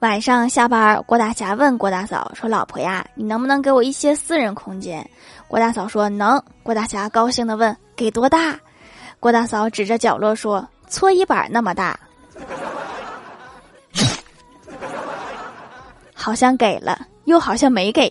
晚上下班郭大侠问郭大嫂说老婆呀你能不能给我一些私人空间？郭大嫂说能。郭大侠高兴的问给多大？郭大嫂指着角落说搓衣板那么大。好像给了又好像没给。